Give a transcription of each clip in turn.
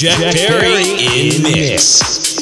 Jack Perry in mix. I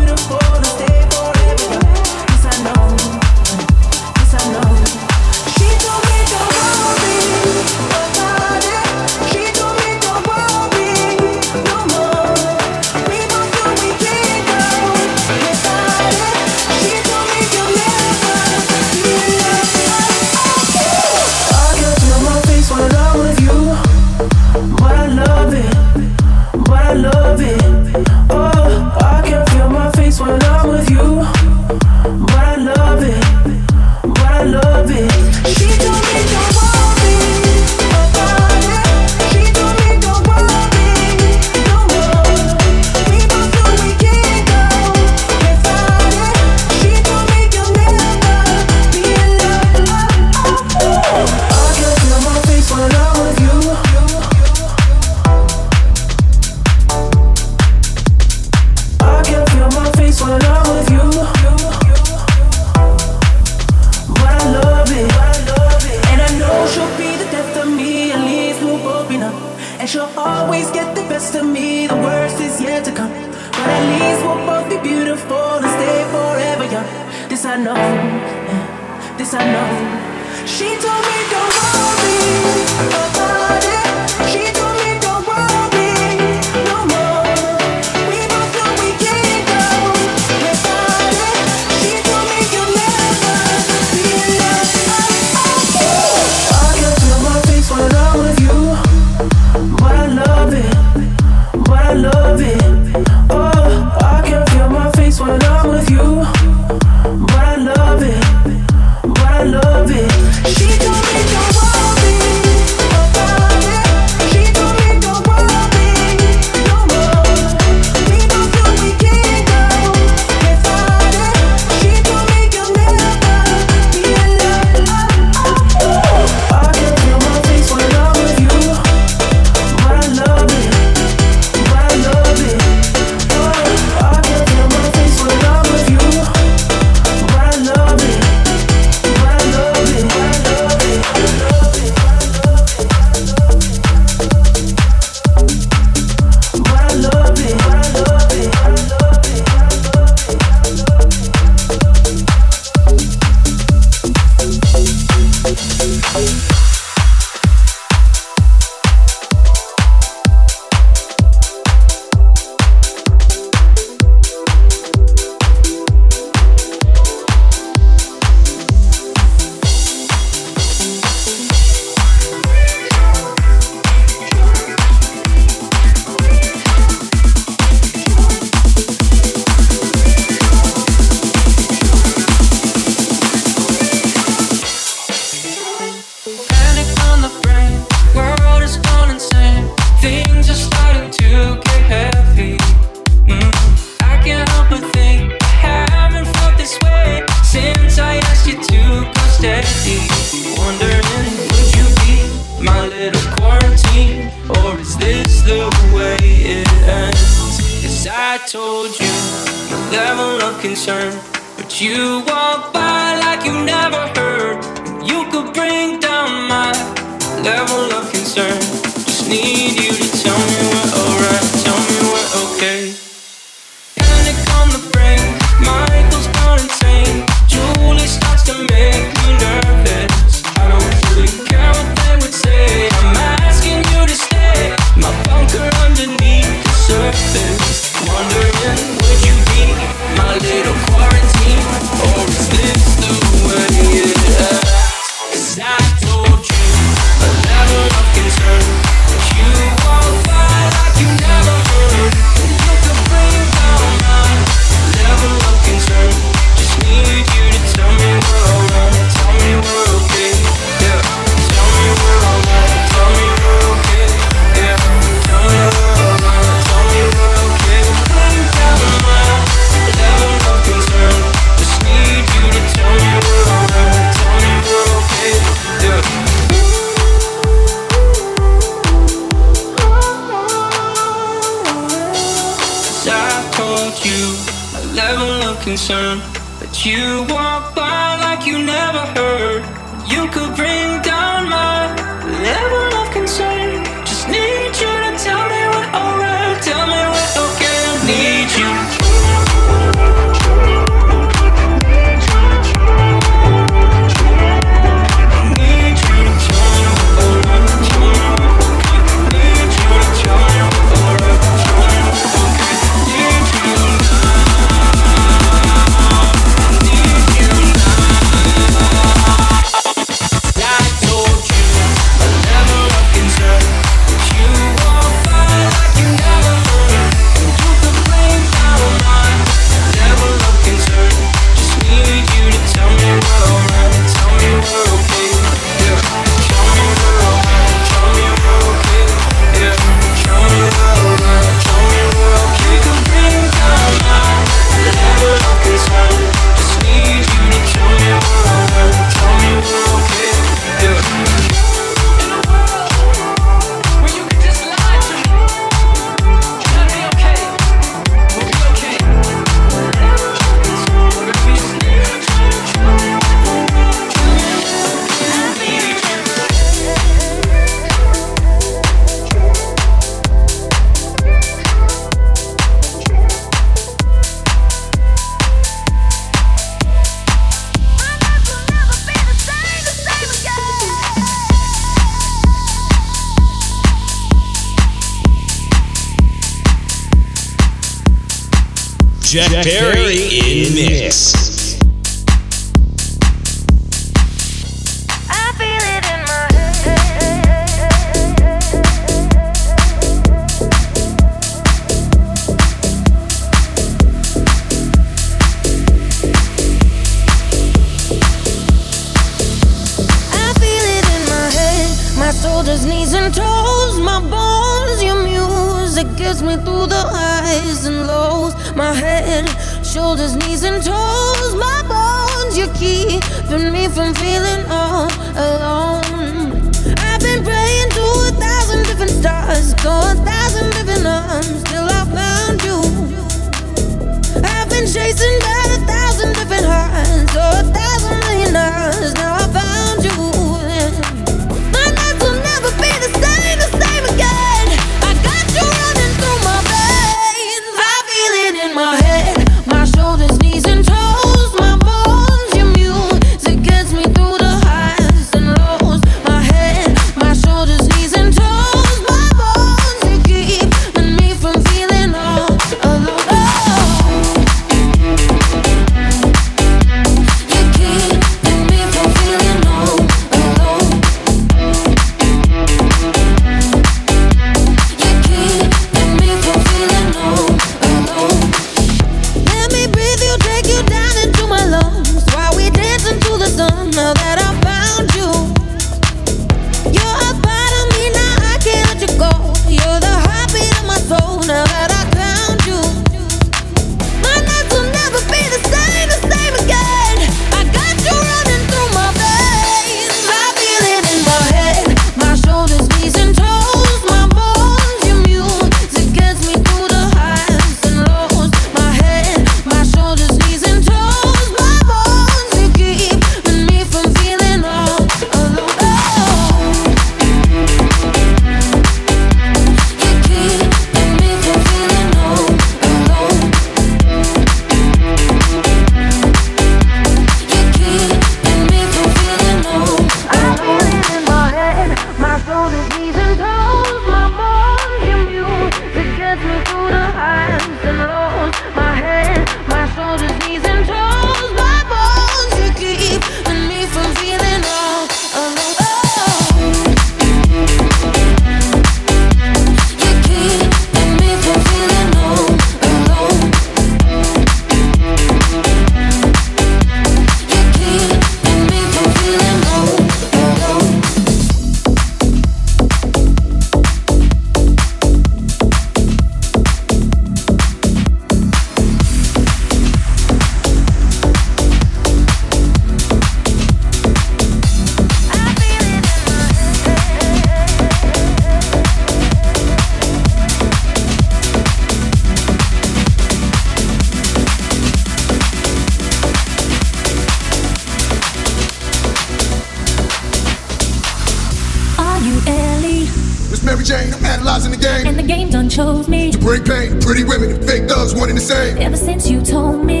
Ever since you told me.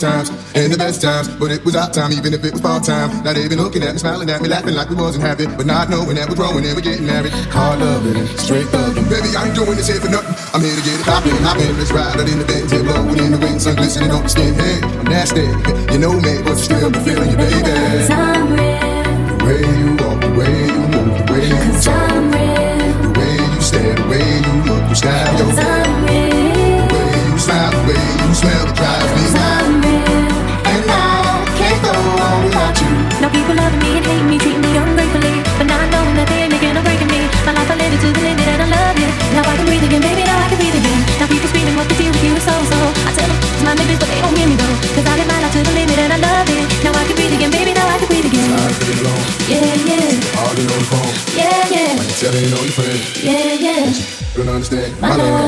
Times, and the best times. but it was our time, even if it was part time. Now they been looking at me, smiling at me, laughing like we wasn't happy, but not knowing that we're growing and we're getting married. Hard loving, straight thugging. Baby, I ain't doing this here for nothing. I'm here to get it poppin', hoppin', let's ride out in the Benz, head blowing in the wind, sun glistening on the skin. Hey, I'm nasty, you know me, but you still be feeling you, baby. Cause I'm real. The way you walk, the way you move, the way you talk, I'm real. the way you stare, the way you look, your style, your Cause I'm real. the way you smile, the way you smell, All your friends, yeah, yeah. don't understand My my love.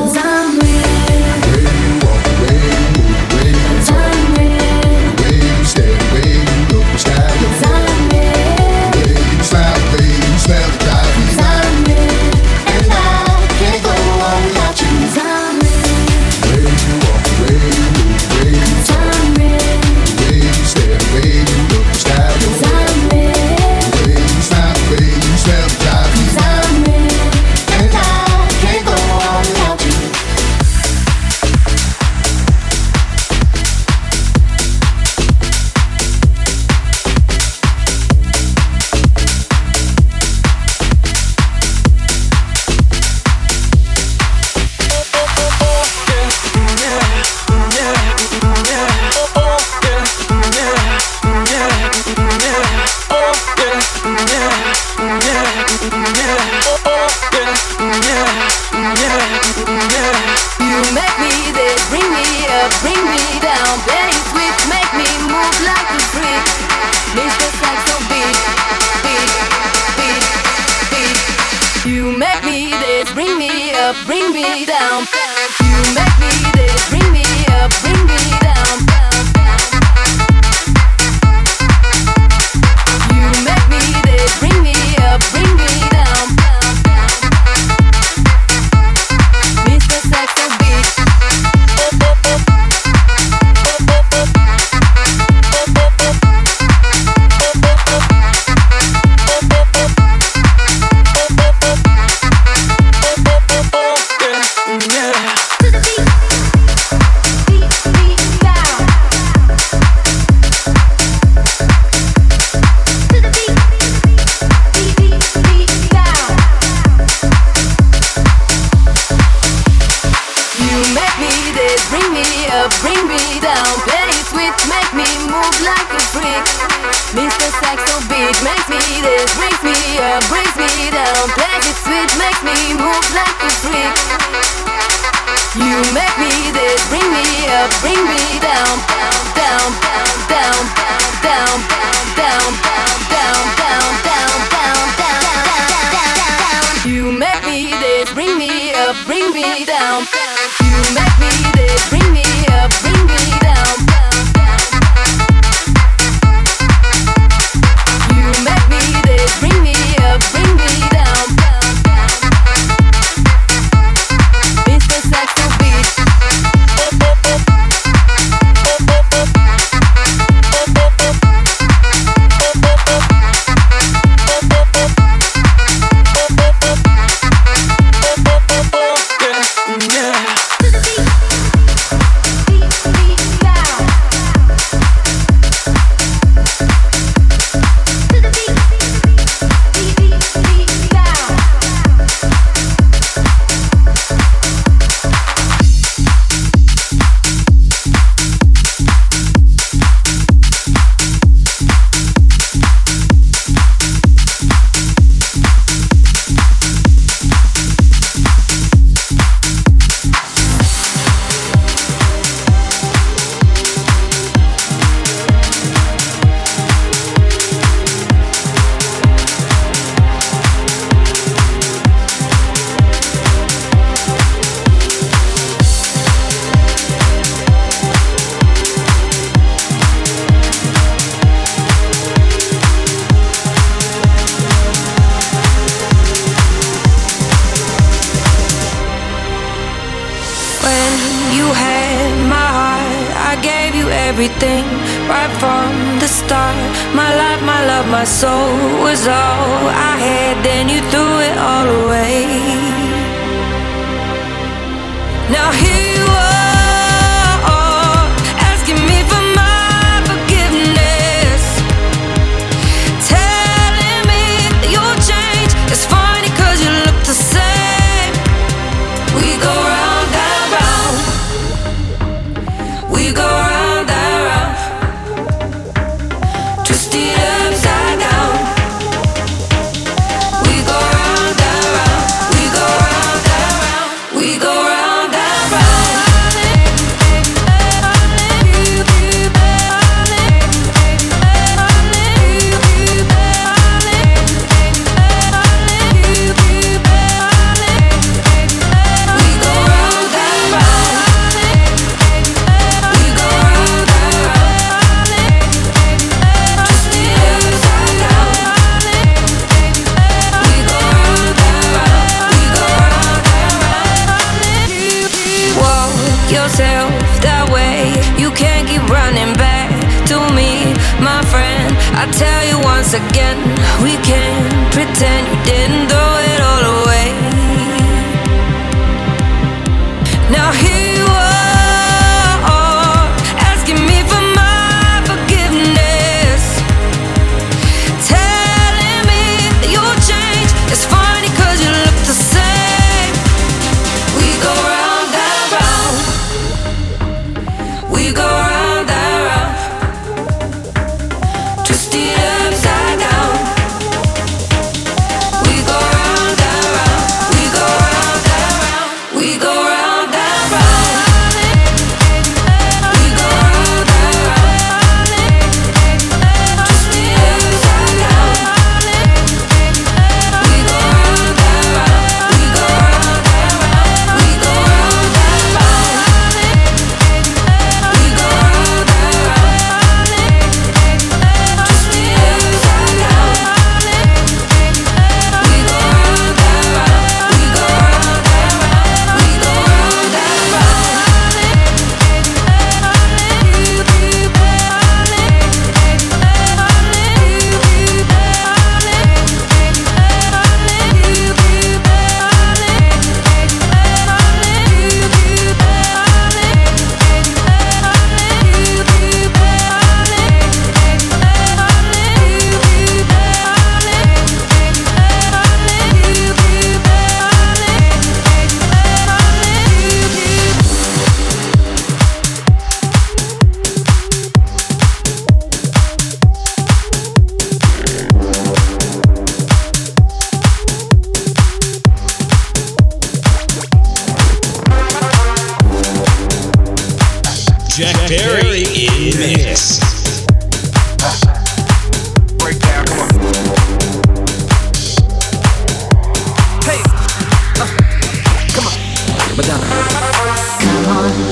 Jack, Jack Perry, Perry in mix. mix.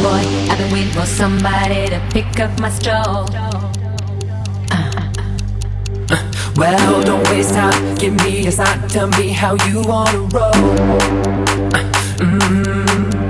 boy, I've been waiting for somebody to pick up my straw. Uh, uh, uh, well, don't waste time. Give me a sign. Tell me how you wanna roll. Uh, mm.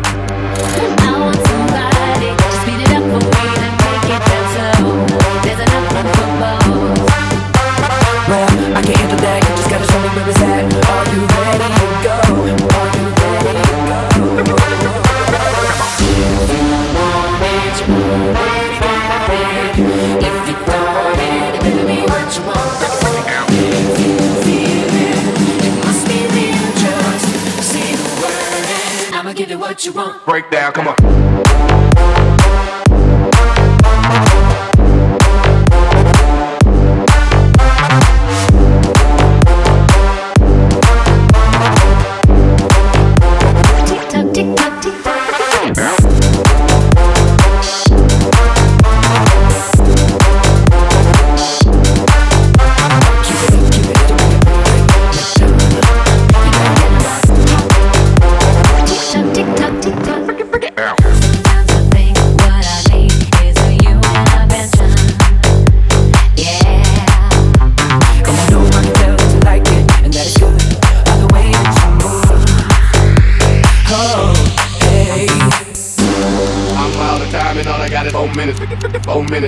What you want. Breakdown, come on.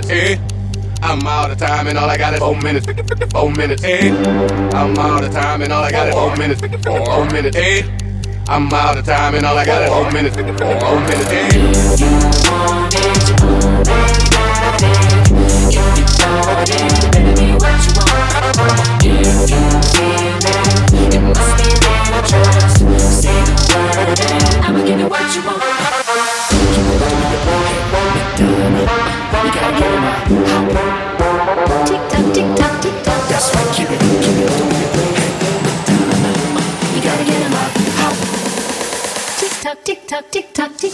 Minutes, eh? I'm out of time and all I got is four minutes. Four minutes? I'm out of time and all I got is four minutes. Four minutes? I'm out of time and all I got is four minutes. Four minutes, eh? Baby, what you want? If you it, it must be. Just say the word and I'ma give you what you want. Tick tock, tick tock, tick tock. That's keep it, keep it, don't afraid. You gotta get 'em up. Tick tock, tick tock, tick tock. Tick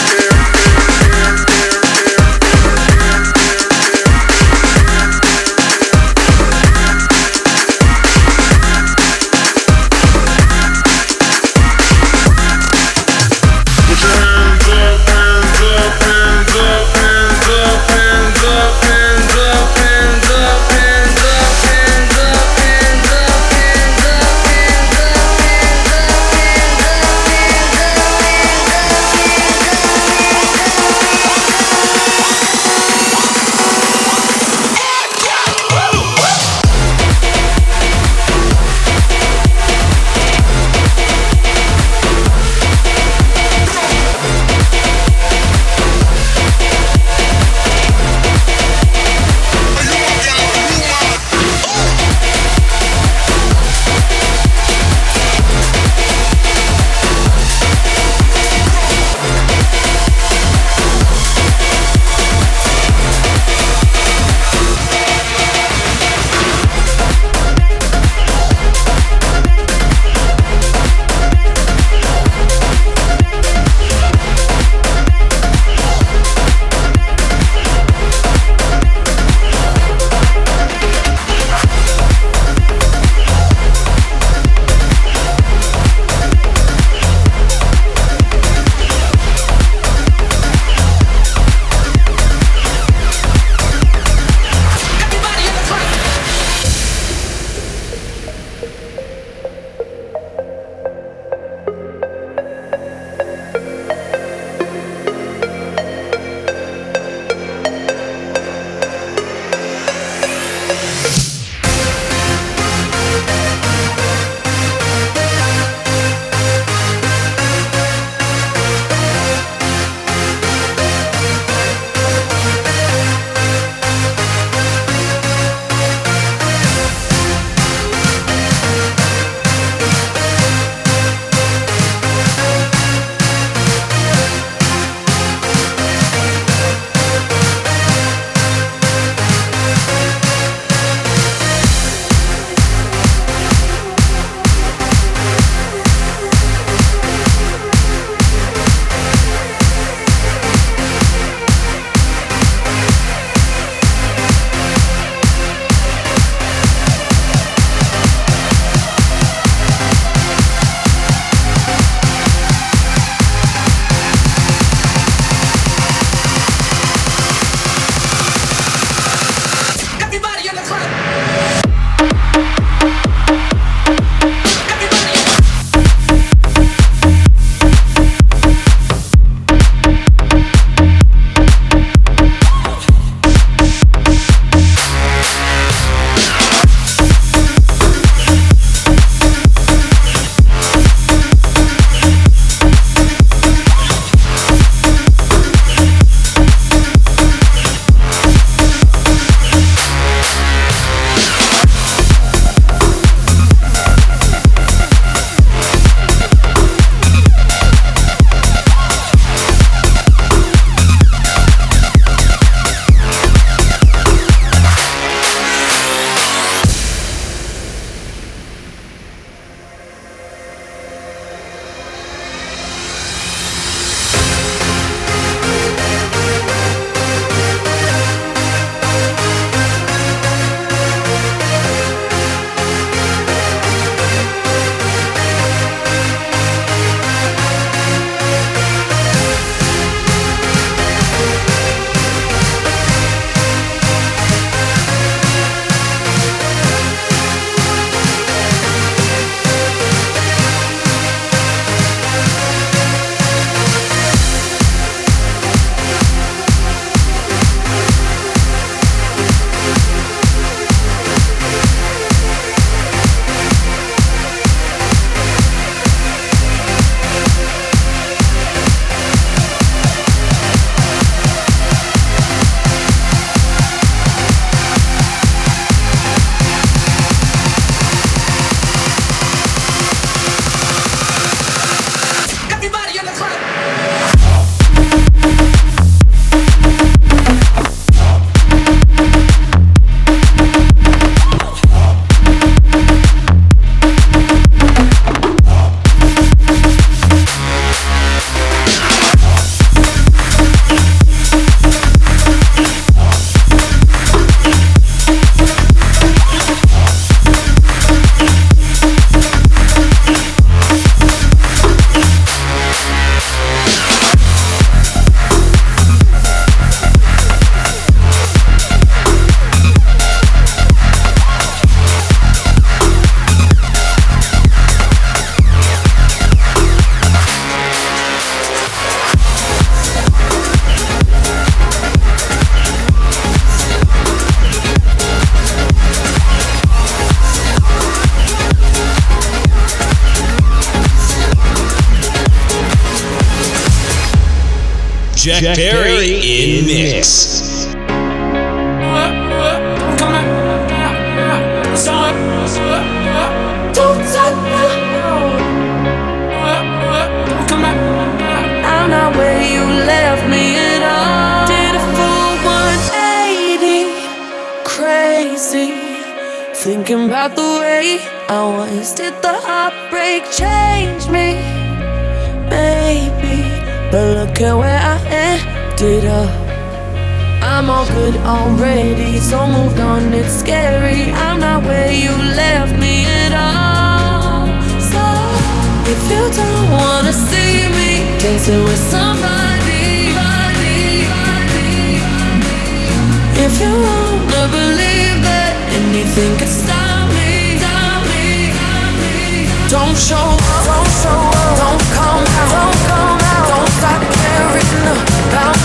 data. I'm all good already, so moved on, it's scary. I'm not where you left me at all. So, if you don't wanna see me dancing with somebody, body, body, if you wanna believe that anything could stop me, stop me, stop me, don't show up, don't show up, don't come, don't come out, don't stop caring about.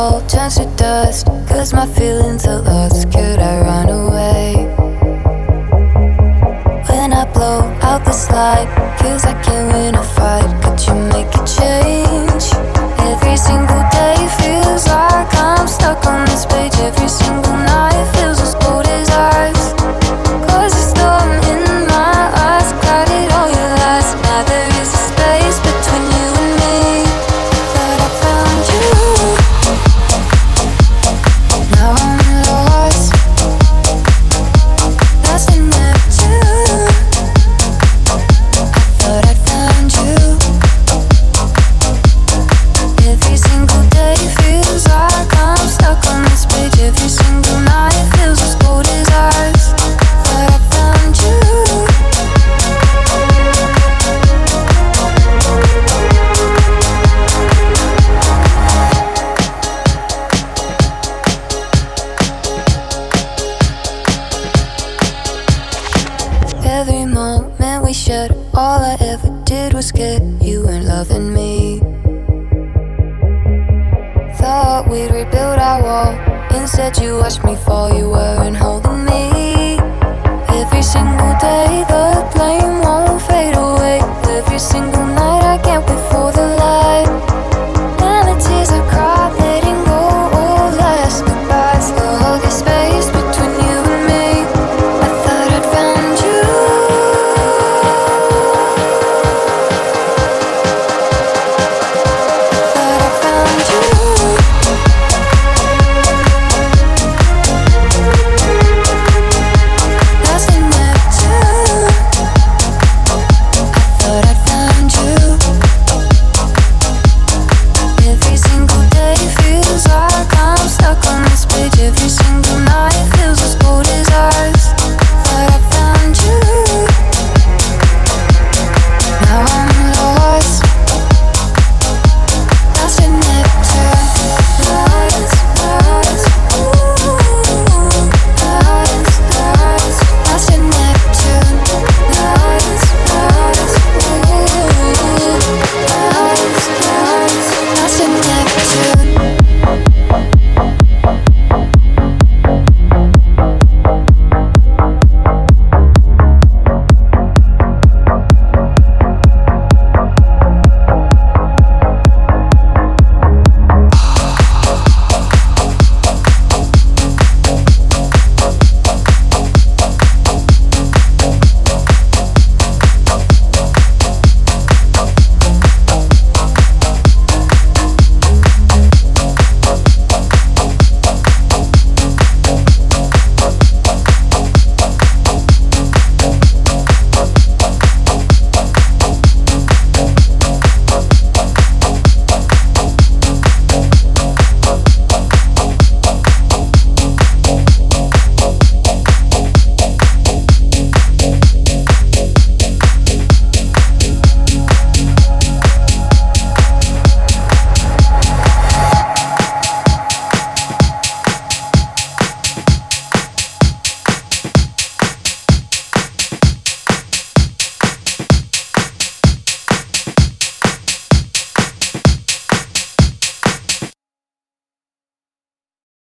all turns to dust. Cause my feelings are lost. Could I run away? When I blow out the light, cause I can't win a fight. Could you make it?